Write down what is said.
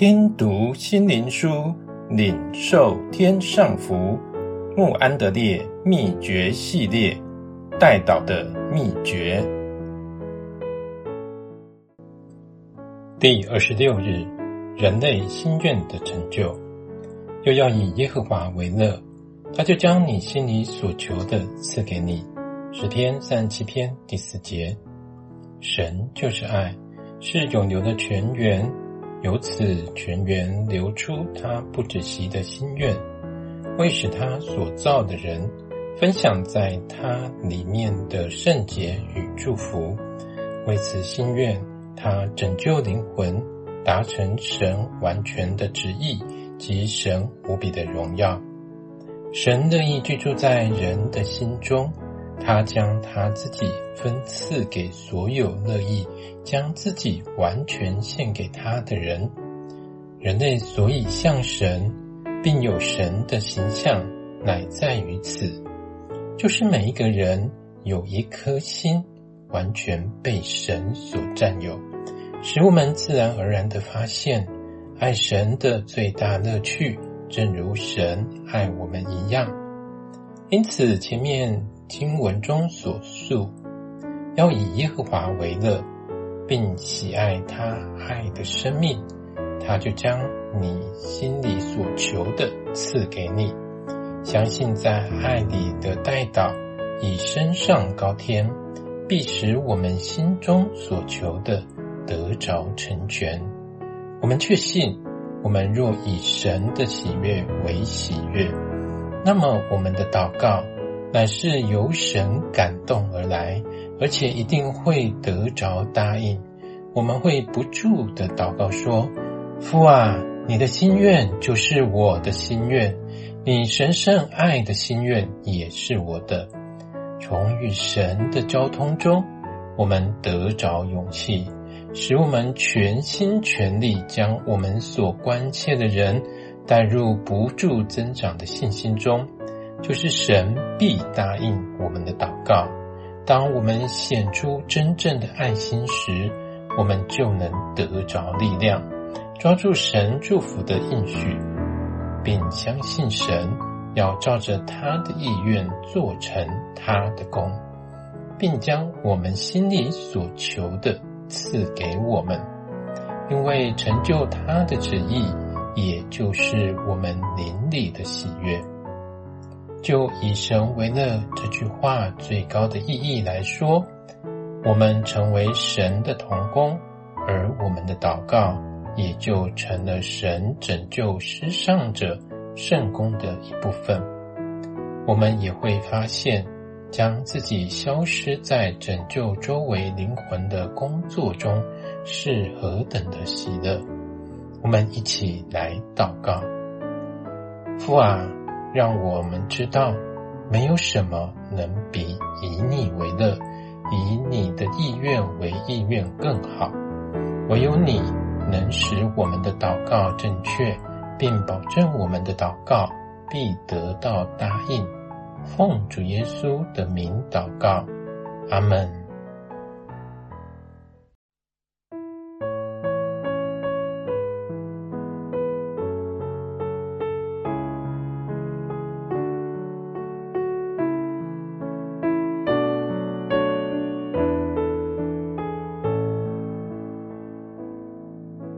听读心灵书，领受天上福。穆安德烈秘诀系列，代祷的秘诀。第二十六日，人类心愿的成就，又要以耶和华为乐，他就将你心里所求的赐给你。十篇三十七篇第四节。神就是爱，是永流的泉源，由此泉源流出他不止息的心愿，为使他所造的人分享在他里面的圣洁与祝福。为此心愿，他拯救灵魂，达成神完全的旨意及神无比的荣耀。神乐意居住在人的心中。他将他自己分赐给所有乐意将自己完全献给他的人。人类所以像神，并有神的形象，乃在于此，就是每一个人有一颗心，完全被神所占有，使我们自然而然地发现，爱神的最大乐趣，正如神爱我们一样。因此，前面。经文中所述，要以耶和华为乐，并喜爱他爱的生命，他就将你心里所求的赐给你。相信在爱里的代祷，以身上高天，必使我们心中所求的得着成全。我们确信，我们若以神的喜悦为喜悦，那么我们的祷告。乃是由神感动而来，而且一定会得着答应。我们会不住地祷告说：“父啊，你的心愿就是我的心愿，你神圣爱的心愿也是我的。”从与神的交通中，我们得着勇气，使我们全心全力将我们所关切的人带入不住增长的信心中。就是神必答应我们的祷告。当我们显出真正的爱心时，我们就能得着力量，抓住神祝福的应许，并相信神要照着他的意愿做成他的工，并将我们心里所求的赐给我们，因为成就他的旨意，也就是我们灵里的喜悦。就以神为乐这句话最高的意义来说，我们成为神的同工，而我们的祷告也就成了神拯救失丧者圣工的一部分。我们也会发现，将自己消失在拯救周围灵魂的工作中是何等的喜乐。我们一起来祷告：父啊。让我们知道，没有什么能比以你为乐、以你的意愿为意愿更好。唯有你能使我们的祷告正确，并保证我们的祷告必得到答应。奉主耶稣的名祷告，阿门。